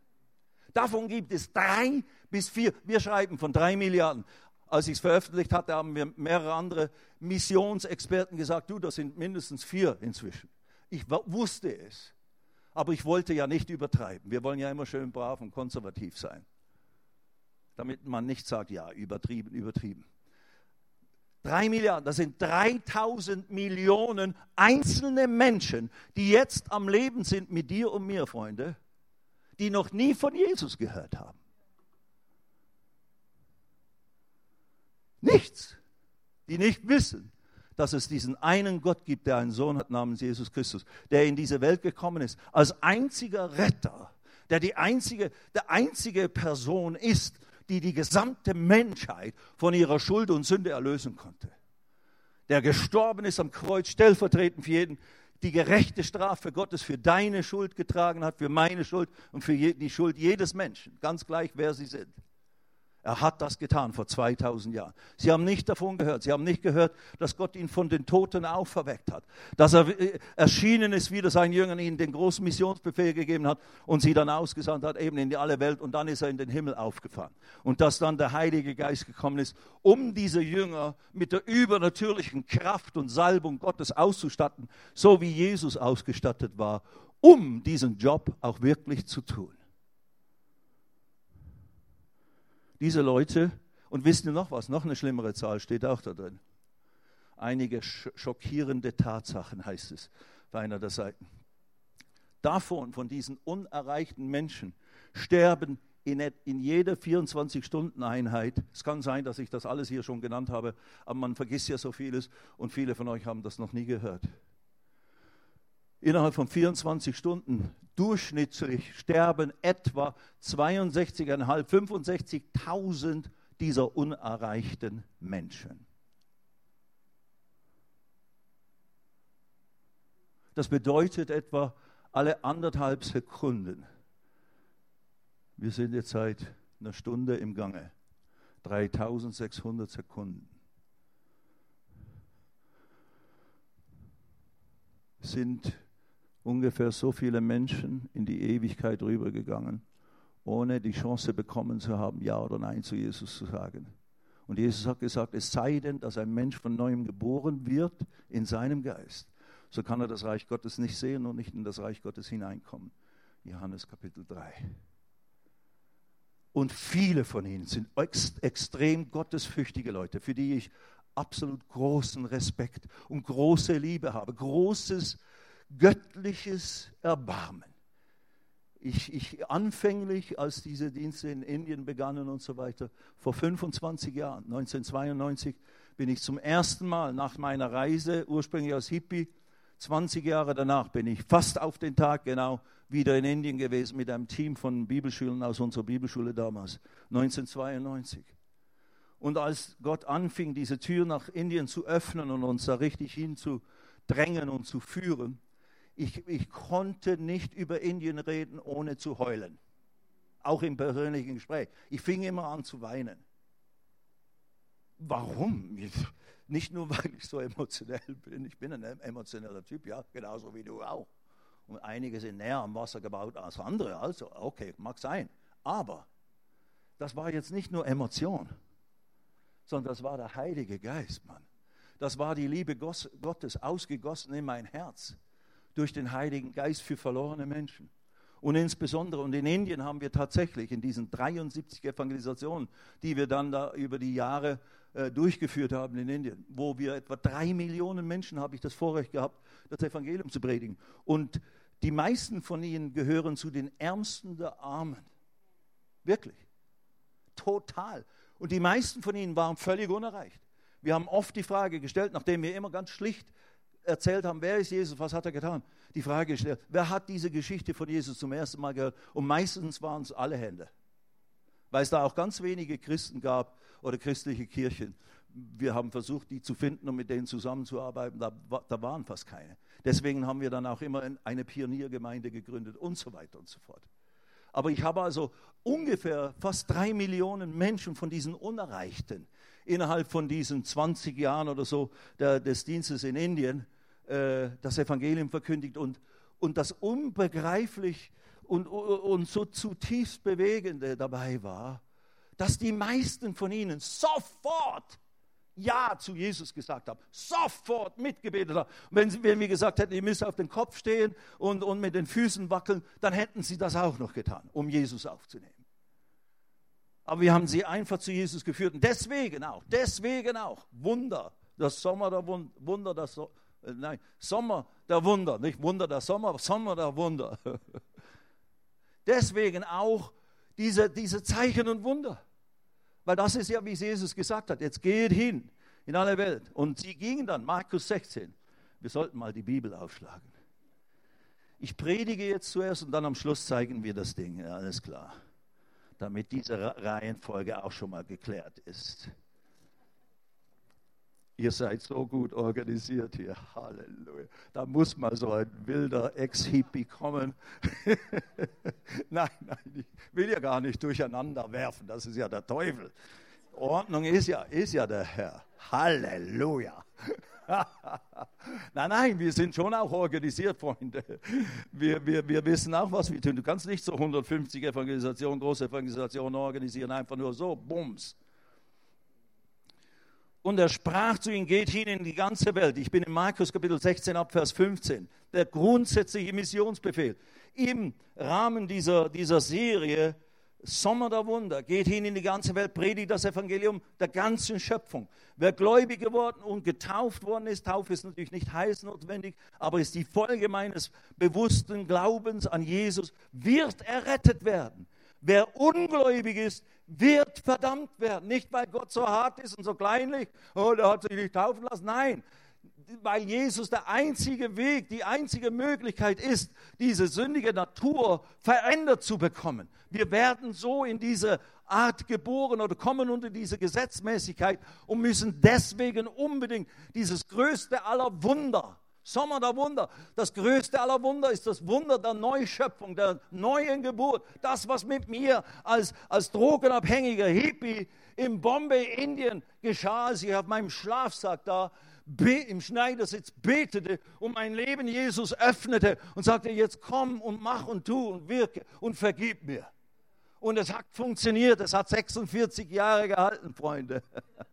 Davon gibt es drei bis vier. Wir schreiben von drei Milliarden. Als ich es veröffentlicht hatte, haben mir mehrere andere Missionsexperten gesagt, du, das sind mindestens vier inzwischen. Ich wusste es, aber ich wollte ja nicht übertreiben. Wir wollen ja immer schön brav und konservativ sein, damit man nicht sagt, ja, übertrieben, übertrieben. Drei Milliarden, das sind 3000 Millionen einzelne Menschen, die jetzt am Leben sind mit dir und mir, Freunde die noch nie von Jesus gehört haben. Nichts. Die nicht wissen, dass es diesen einen Gott gibt, der einen Sohn hat namens Jesus Christus, der in diese Welt gekommen ist, als einziger Retter, der die einzige, der einzige Person ist, die die gesamte Menschheit von ihrer Schuld und Sünde erlösen konnte. Der gestorben ist am Kreuz, stellvertretend für jeden, die gerechte Strafe Gottes für deine Schuld getragen hat, für meine Schuld und für die Schuld jedes Menschen, ganz gleich wer sie sind. Er hat das getan vor 2000 Jahren. Sie haben nicht davon gehört. Sie haben nicht gehört, dass Gott ihn von den Toten auferweckt hat. Dass er äh, erschienen ist, wieder seinen Jüngern ihnen den großen Missionsbefehl gegeben hat und sie dann ausgesandt hat, eben in die alle Welt. Und dann ist er in den Himmel aufgefahren. Und dass dann der Heilige Geist gekommen ist, um diese Jünger mit der übernatürlichen Kraft und Salbung Gottes auszustatten, so wie Jesus ausgestattet war, um diesen Job auch wirklich zu tun. Diese Leute, und wisst ihr noch was, noch eine schlimmere Zahl steht auch da drin. Einige schockierende Tatsachen heißt es auf einer der Seiten. Davon, von diesen unerreichten Menschen, sterben in, in jeder 24-Stunden-Einheit, es kann sein, dass ich das alles hier schon genannt habe, aber man vergisst ja so vieles und viele von euch haben das noch nie gehört. Innerhalb von 24 Stunden durchschnittlich sterben etwa 62.500, 65.000 dieser unerreichten Menschen. Das bedeutet etwa alle anderthalb Sekunden. Wir sind jetzt seit einer Stunde im Gange. 3600 Sekunden. Sind ungefähr so viele Menschen in die Ewigkeit rübergegangen, ohne die Chance bekommen zu haben, Ja oder Nein zu Jesus zu sagen. Und Jesus hat gesagt, es sei denn, dass ein Mensch von neuem geboren wird in seinem Geist, so kann er das Reich Gottes nicht sehen und nicht in das Reich Gottes hineinkommen. Johannes Kapitel 3. Und viele von ihnen sind ex extrem gottesfürchtige Leute, für die ich absolut großen Respekt und große Liebe habe, großes göttliches Erbarmen. Ich, ich anfänglich, als diese Dienste in Indien begannen und so weiter, vor 25 Jahren, 1992, bin ich zum ersten Mal nach meiner Reise, ursprünglich als Hippie, 20 Jahre danach bin ich fast auf den Tag genau wieder in Indien gewesen mit einem Team von Bibelschülern aus unserer Bibelschule damals, 1992. Und als Gott anfing, diese Tür nach Indien zu öffnen und uns da richtig hinzudrängen und zu führen, ich, ich konnte nicht über Indien reden, ohne zu heulen. Auch im persönlichen Gespräch. Ich fing immer an zu weinen. Warum? Nicht nur, weil ich so emotionell bin. Ich bin ein emotioneller Typ, ja, genauso wie du auch. Und einige sind näher am Wasser gebaut als andere. Also, okay, mag sein. Aber das war jetzt nicht nur Emotion, sondern das war der Heilige Geist, Mann. Das war die Liebe Gottes ausgegossen in mein Herz durch den Heiligen Geist für verlorene Menschen. Und insbesondere, und in Indien haben wir tatsächlich in diesen 73 Evangelisationen, die wir dann da über die Jahre äh, durchgeführt haben in Indien, wo wir etwa drei Millionen Menschen, habe ich das Vorrecht gehabt, das Evangelium zu predigen. Und die meisten von ihnen gehören zu den Ärmsten der Armen. Wirklich. Total. Und die meisten von ihnen waren völlig unerreicht. Wir haben oft die Frage gestellt, nachdem wir immer ganz schlicht erzählt haben, wer ist Jesus, was hat er getan? Die Frage gestellt, wer hat diese Geschichte von Jesus zum ersten Mal gehört? Und meistens waren es alle Hände. Weil es da auch ganz wenige Christen gab oder christliche Kirchen. Wir haben versucht, die zu finden und mit denen zusammenzuarbeiten. Da, da waren fast keine. Deswegen haben wir dann auch immer eine Pioniergemeinde gegründet und so weiter und so fort. Aber ich habe also ungefähr fast drei Millionen Menschen von diesen Unerreichten innerhalb von diesen 20 Jahren oder so der, des Dienstes in Indien äh, das Evangelium verkündigt und, und das unbegreiflich und, und so zutiefst Bewegende dabei war, dass die meisten von ihnen sofort ja zu Jesus gesagt haben, sofort mitgebetet haben. Wenn, sie, wenn wir gesagt hätten, ihr müsst auf den Kopf stehen und, und mit den Füßen wackeln, dann hätten sie das auch noch getan, um Jesus aufzunehmen. Aber wir haben sie einfach zu Jesus geführt. Und deswegen auch, deswegen auch, Wunder, das Sommer der Wunder, das nein, Sommer der Wunder, nicht Wunder der Sommer, Sommer der Wunder. deswegen auch diese, diese Zeichen und Wunder. Weil das ist ja, wie Jesus gesagt hat, jetzt geht hin in alle Welt. Und sie gingen dann, Markus 16. Wir sollten mal die Bibel aufschlagen. Ich predige jetzt zuerst und dann am Schluss zeigen wir das Ding. Ja, alles klar damit diese Reihenfolge auch schon mal geklärt ist. Ihr seid so gut organisiert hier. Halleluja. Da muss mal so ein wilder Ex-Hippie kommen. nein, nein, ich will ja gar nicht durcheinander werfen. Das ist ja der Teufel. Ordnung ist ja, ist ja der Herr. Halleluja. nein, nein, wir sind schon auch organisiert, Freunde. Wir, wir, wir wissen auch, was wir tun. Du kannst nicht so 150 Evangelisationen, große Evangelisationen organisieren, einfach nur so, bums. Und er sprach zu ihnen, geht hin in die ganze Welt. Ich bin in Markus Kapitel 16 ab Vers 15. Der grundsätzliche Missionsbefehl. Im Rahmen dieser, dieser Serie Sommer der Wunder, geht hin in die ganze Welt, predigt das Evangelium der ganzen Schöpfung. Wer gläubig geworden und getauft worden ist, Taufe ist natürlich nicht heilsnotwendig, aber ist die Folge meines bewussten Glaubens an Jesus, wird errettet werden. Wer ungläubig ist, wird verdammt werden. Nicht, weil Gott so hart ist und so kleinlich, oh, der hat sich nicht taufen lassen. Nein, weil Jesus der einzige Weg, die einzige Möglichkeit ist, diese sündige Natur verändert zu bekommen. Wir werden so in diese Art geboren oder kommen unter diese Gesetzmäßigkeit und müssen deswegen unbedingt dieses größte aller Wunder Sommer der Wunder. Das größte aller Wunder ist das Wunder der Neuschöpfung, der neuen Geburt. Das, was mit mir als, als drogenabhängiger Hippie in Bombay, Indien geschah, als ich auf meinem Schlafsack da im Schneidersitz betete und mein Leben Jesus öffnete und sagte, jetzt komm und mach und tu und wirke und vergib mir. Und es hat funktioniert, es hat 46 Jahre gehalten, Freunde.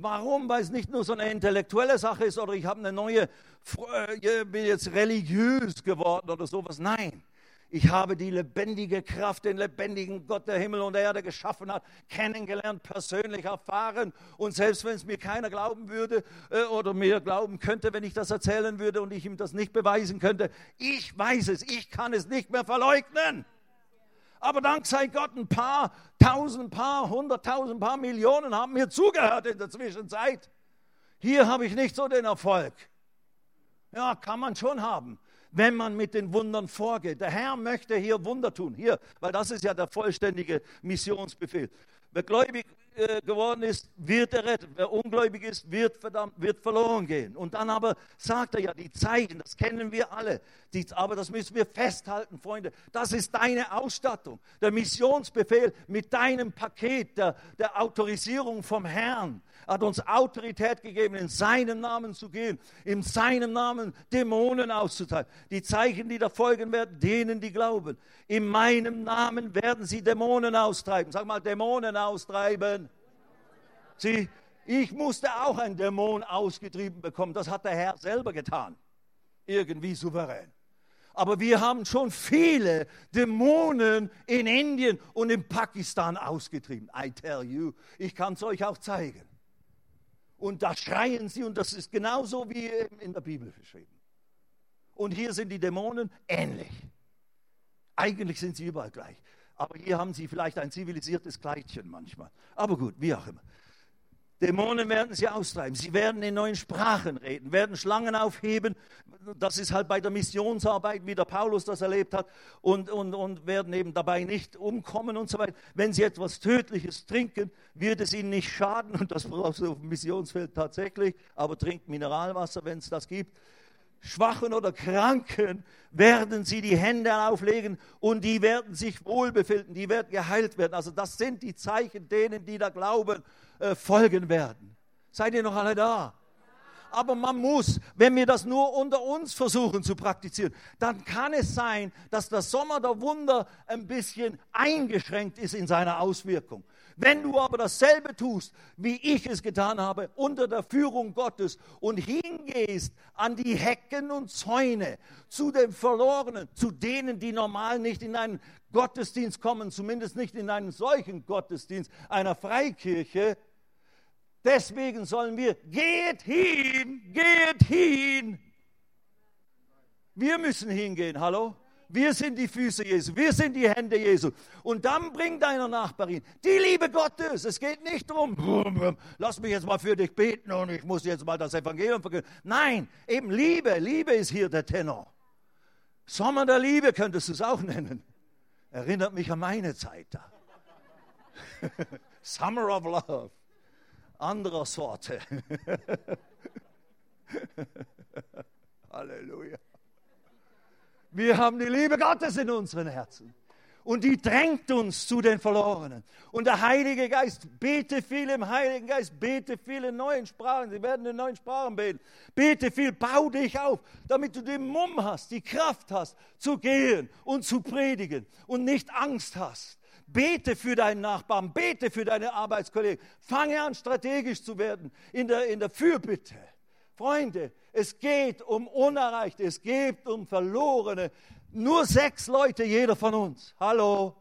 Warum? Weil es nicht nur so eine intellektuelle Sache ist oder ich habe eine neue, äh, bin jetzt religiös geworden oder sowas. Nein, ich habe die lebendige Kraft, den lebendigen Gott, der Himmel und Erde geschaffen hat, kennengelernt, persönlich erfahren. Und selbst wenn es mir keiner glauben würde äh, oder mir glauben könnte, wenn ich das erzählen würde und ich ihm das nicht beweisen könnte, ich weiß es, ich kann es nicht mehr verleugnen. Aber dank sei Gott, ein paar tausend, paar hunderttausend, paar Millionen haben mir zugehört in der Zwischenzeit. Hier habe ich nicht so den Erfolg. Ja, kann man schon haben, wenn man mit den Wundern vorgeht. Der Herr möchte hier Wunder tun, hier, weil das ist ja der vollständige Missionsbefehl. Wer gläubig geworden ist, wird errettet. Wer ungläubig ist, wird verdammt, wird verloren gehen. Und dann aber sagt er ja, die Zeichen, das kennen wir alle. Die, aber das müssen wir festhalten, Freunde. Das ist deine Ausstattung. Der Missionsbefehl mit deinem Paket der, der Autorisierung vom Herrn hat uns Autorität gegeben, in seinem Namen zu gehen, in seinem Namen Dämonen auszutreiben. Die Zeichen, die da folgen werden, denen, die glauben. In meinem Namen werden sie Dämonen austreiben. Sag mal, Dämonen austreiben. Sieh, ich musste auch einen Dämon ausgetrieben bekommen. Das hat der Herr selber getan. Irgendwie souverän. Aber wir haben schon viele Dämonen in Indien und in Pakistan ausgetrieben. I tell you, ich kann es euch auch zeigen. Und da schreien sie und das ist genauso wie in der Bibel beschrieben. Und hier sind die Dämonen ähnlich. Eigentlich sind sie überall gleich. Aber hier haben sie vielleicht ein zivilisiertes Kleidchen manchmal. Aber gut, wie auch immer. Dämonen werden sie austreiben. Sie werden in neuen Sprachen reden, werden Schlangen aufheben. Das ist halt bei der Missionsarbeit, wie der Paulus das erlebt hat. Und, und, und werden eben dabei nicht umkommen und so weiter. Wenn sie etwas Tödliches trinken, wird es ihnen nicht schaden. Und das brauchst du auf dem Missionsfeld tatsächlich. Aber trinkt Mineralwasser, wenn es das gibt. Schwachen oder Kranken werden sie die Hände auflegen und die werden sich wohlbefinden, die werden geheilt werden. Also das sind die Zeichen denen, die da glauben, äh, folgen werden. Seid ihr noch alle da? Aber man muss, wenn wir das nur unter uns versuchen zu praktizieren, dann kann es sein, dass der Sommer der Wunder ein bisschen eingeschränkt ist in seiner Auswirkung. Wenn du aber dasselbe tust, wie ich es getan habe, unter der Führung Gottes und hingehst an die Hecken und Zäune, zu den Verlorenen, zu denen, die normal nicht in einen Gottesdienst kommen, zumindest nicht in einen solchen Gottesdienst einer Freikirche, Deswegen sollen wir, geht hin, geht hin. Wir müssen hingehen, hallo? Wir sind die Füße Jesu, wir sind die Hände Jesu. Und dann bring deiner Nachbarin die Liebe Gottes. Es geht nicht darum, lass mich jetzt mal für dich beten und ich muss jetzt mal das Evangelium verkünden. Nein, eben Liebe, Liebe ist hier der Tenor. Sommer der Liebe könntest du es auch nennen. Erinnert mich an meine Zeit da. Summer of Love. Anderer Sorte. Halleluja. Wir haben die Liebe Gottes in unseren Herzen. Und die drängt uns zu den Verlorenen. Und der Heilige Geist, bete viel im Heiligen Geist, bete viel in neuen Sprachen. Sie werden in neuen Sprachen beten. Bete viel, bau dich auf, damit du den Mumm hast, die Kraft hast, zu gehen und zu predigen und nicht Angst hast. Bete für deinen Nachbarn, bete für deine Arbeitskollegen. Fange an, strategisch zu werden in der, in der Fürbitte. Freunde, es geht um Unerreichte, es geht um Verlorene. Nur sechs Leute, jeder von uns. Hallo.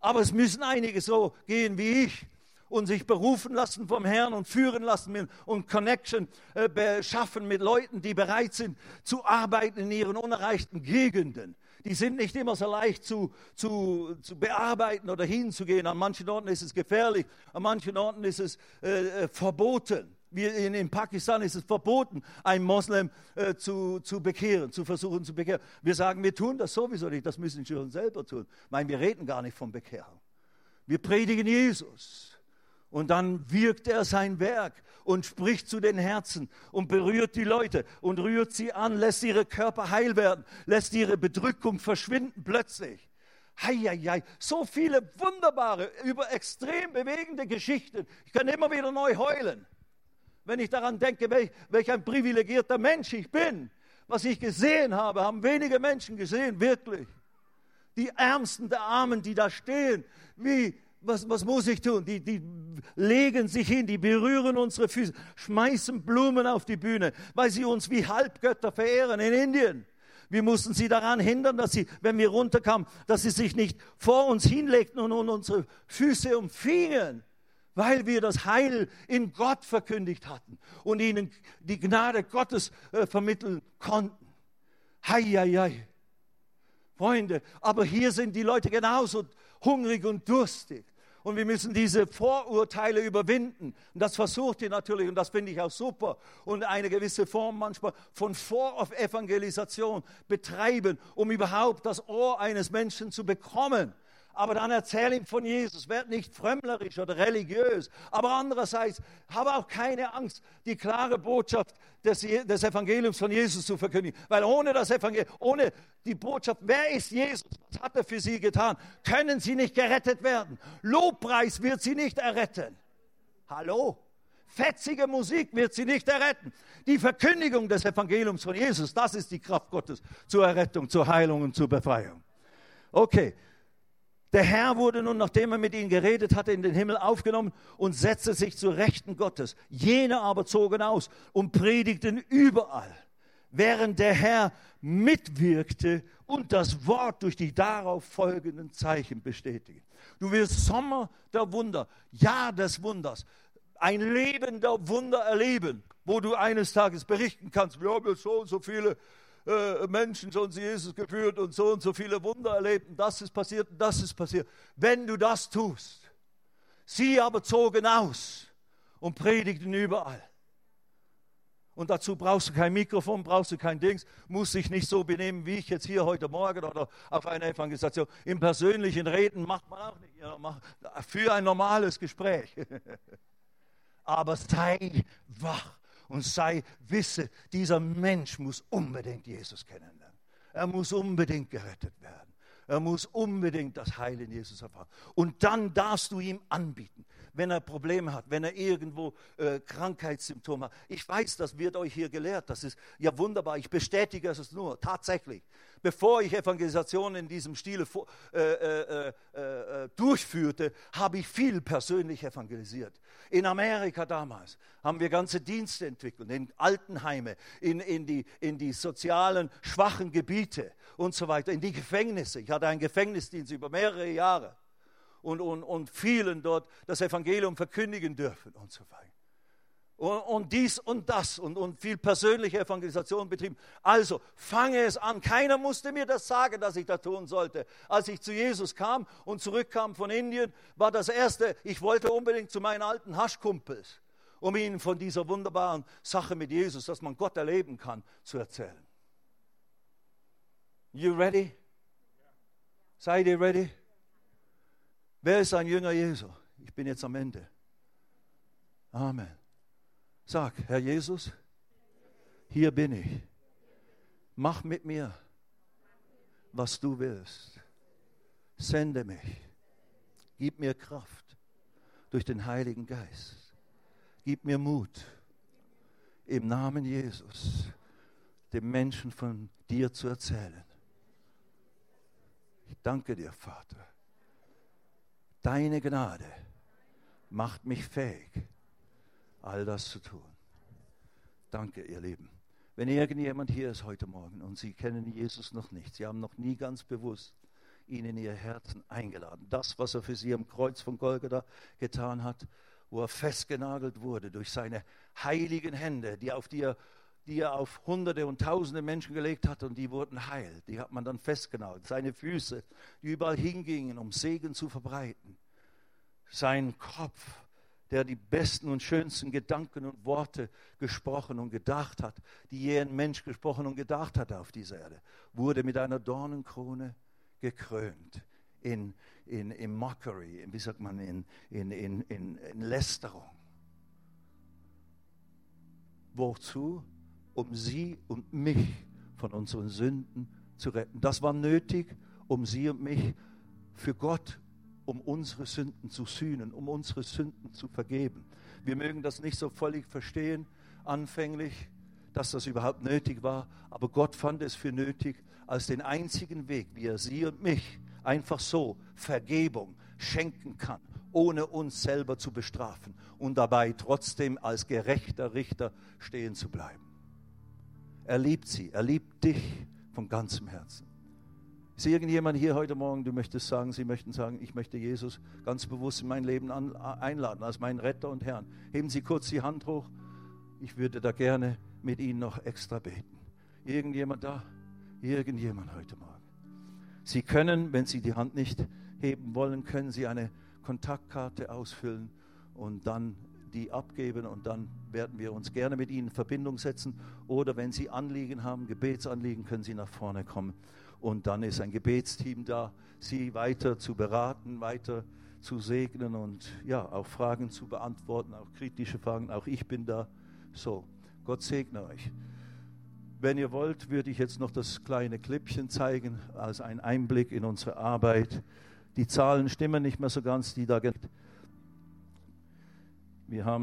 Aber es müssen einige so gehen wie ich und sich berufen lassen vom Herrn und führen lassen und Connection äh, schaffen mit Leuten, die bereit sind zu arbeiten in ihren unerreichten Gegenden. Die sind nicht immer so leicht zu, zu, zu bearbeiten oder hinzugehen. An manchen Orten ist es gefährlich, an manchen Orten ist es äh, äh verboten. Wie in, in, Pakistan ist es verboten, einen Moslem äh, zu, zu bekehren, zu versuchen zu bekehren. Wir sagen, wir tun das sowieso nicht, das müssen sie schon selber tun. Ich meine, wir reden gar nicht von Bekehrung. Wir predigen Jesus. Und dann wirkt er sein Werk und spricht zu den Herzen und berührt die Leute und rührt sie an, lässt ihre Körper heil werden, lässt ihre Bedrückung verschwinden plötzlich. Heieiei, so viele wunderbare, über extrem bewegende Geschichten. Ich kann immer wieder neu heulen, wenn ich daran denke, welch, welch ein privilegierter Mensch ich bin. Was ich gesehen habe, haben wenige Menschen gesehen, wirklich. Die Ärmsten der Armen, die da stehen, wie, was, was muss ich tun? Die, die legen sich hin, die berühren unsere Füße, schmeißen Blumen auf die Bühne, weil sie uns wie Halbgötter verehren in Indien. Wir mussten sie daran hindern, dass sie, wenn wir runterkamen, dass sie sich nicht vor uns hinlegten und unsere Füße umfingen, weil wir das Heil in Gott verkündigt hatten und ihnen die Gnade Gottes äh, vermitteln konnten. Hei, hei, hei. Freunde, aber hier sind die Leute genauso hungrig und durstig. Und wir müssen diese Vorurteile überwinden. Und das versucht ihr natürlich, und das finde ich auch super. Und eine gewisse Form manchmal von Vorevangelisation betreiben, um überhaupt das Ohr eines Menschen zu bekommen aber dann erzähl ihm von Jesus. Werd nicht frömmlerisch oder religiös. Aber andererseits, habe auch keine Angst, die klare Botschaft des, des, Evangeliums von Jesus zu verkündigen. Weil ohne das Evangelium, ohne die Botschaft, wer ist Jesus? Was hat er für sie getan? Können sie nicht gerettet werden. Lobpreis wird sie nicht erretten. Hallo? Fetzige Musik wird sie nicht erretten. Die Verkündigung des Evangeliums von Jesus, das ist die Kraft Gottes zur Errettung, zur Heilung und zur Befreiung. Okay, der Herr wurde nun, nachdem er mit ihnen geredet hatte, in den Himmel aufgenommen und setzte sich zur Rechten Gottes. Jene aber zogen aus und predigten überall, während der Herr mitwirkte und das Wort durch die darauf folgenden Zeichen bestätigte. Du wirst Sommer der Wunder, Jahr des Wunders, ein Leben der Wunder erleben, wo du eines Tages berichten kannst, wir haben jetzt so und so viele äh, Menschen schon zu Jesus geführt und so und so viele Wunder erlebt und das ist passiert und das ist passiert. Wenn du das tust, sie aber zogen aus und predigten überall. Und dazu brauchst du kein Mikrofon, brauchst du kein Dings, musst dich nicht so benehmen, wie ich jetzt hier heute Morgen oder auf einer Evangelisation. Im persönlichen Reden macht man auch nicht. Für ein normales Gespräch. Aber sei wach und sei, wisse, dieser Mensch muss unbedingt Jesus kennenlernen. Er muss unbedingt gerettet werden. Er muss unbedingt das Heil in Jesus erfahren. Und dann darfst du ihm anbieten, wenn er Probleme hat, wenn er irgendwo äh, Krankheitssymptome hat. Ich weiß, das wird euch hier gelehrt. Das ist ja wunderbar. Ich bestätige es nur, tatsächlich. Bevor ich Evangelisation in diesem Stil äh, äh, äh, äh, durchführte, habe ich viel persönlich evangelisiert. In Amerika damals haben wir ganze Dienste entwickelt, in Altenheime, in, in, die, in die sozialen schwachen Gebiete und so weiter, in die Gefängnisse. Ich hatte einen Gefängnisdienst über mehrere Jahre und, und, und vielen dort das Evangelium verkündigen dürfen und so weiter. Und, und, dies und das und, und viel persönliche Evangelisation betrieben. Also fange es an. Keiner musste mir das sagen, dass ich das tun sollte. Als ich zu Jesus kam und zurückkam von Indien, war das Erste, ich wollte unbedingt zu meinen alten Haschkumpels, um ihnen von dieser wunderbaren Sache mit Jesus, dass man Gott erleben kann, zu erzählen. You ready? Seid ihr ready? Wer ist ein Jünger Jesu? Ich bin jetzt am Ende. Amen. Sag, Herr Jesus, hier bin ich. Mach mit mir, was du willst. Sende mich. Gib mir Kraft durch den Heiligen Geist. Gib mir Mut, im Namen Jesus dem Menschen von dir zu erzählen. Ich danke dir, Vater. Deine Gnade macht mich fähig, all das zu tun. Danke, ihr Lieben. Wenn irgendjemand hier ist heute Morgen und Sie kennen Jesus noch nicht, Sie haben noch nie ganz bewusst ihn in Ihr Herzen eingeladen. Das, was er für Sie am Kreuz von Golgatha getan hat, wo er festgenagelt wurde durch seine heiligen Hände, die, auf die, er, die er auf Hunderte und Tausende Menschen gelegt hat und die wurden heil. Die hat man dann festgenagelt. Seine Füße, die überall hingingen, um Segen zu verbreiten. Sein Kopf, der die besten und schönsten Gedanken und Worte gesprochen und gedacht hat, die je ein Mensch gesprochen und gedacht hat auf dieser Erde, wurde mit einer Dornenkrone gekrönt in, in, in Mockery, wie sagt man, in, in, in, in, in Lästerung. Wozu? Um sie und mich von unseren Sünden zu retten. Das war nötig, um sie und mich für Gott, um unsere Sünden zu sühnen, um unsere Sünden zu vergeben. Wir mögen das nicht so völlig verstehen anfänglich, dass das überhaupt nötig war, aber Gott fand es für nötig als den einzigen Weg, wie er sie und mich einfach so Vergebung schenken kann, ohne uns selber zu bestrafen und dabei trotzdem als gerechter Richter stehen zu bleiben. Er liebt sie, er liebt dich von ganzem Herzen. Ist irgendjemand hier heute Morgen, du möchtest sagen, Sie möchten sagen, ich möchte Jesus ganz bewusst in mein Leben an, einladen als meinen Retter und Herrn. Heben Sie kurz die Hand hoch. Ich würde da gerne mit Ihnen noch extra beten. Irgendjemand da? Irgendjemand heute Morgen. Sie können, wenn Sie die Hand nicht heben wollen, können Sie eine Kontaktkarte ausfüllen und dann die abgeben und dann werden wir uns gerne mit Ihnen in Verbindung setzen. Oder wenn Sie Anliegen haben, Gebetsanliegen, können Sie nach vorne kommen. Und dann ist ein Gebetsteam da, Sie weiter zu beraten, weiter zu segnen und ja, auch Fragen zu beantworten, auch kritische Fragen. Auch ich bin da. So, Gott segne euch. Wenn ihr wollt, würde ich jetzt noch das kleine Clipchen zeigen als ein Einblick in unsere Arbeit. Die Zahlen stimmen nicht mehr so ganz, die da. Wir haben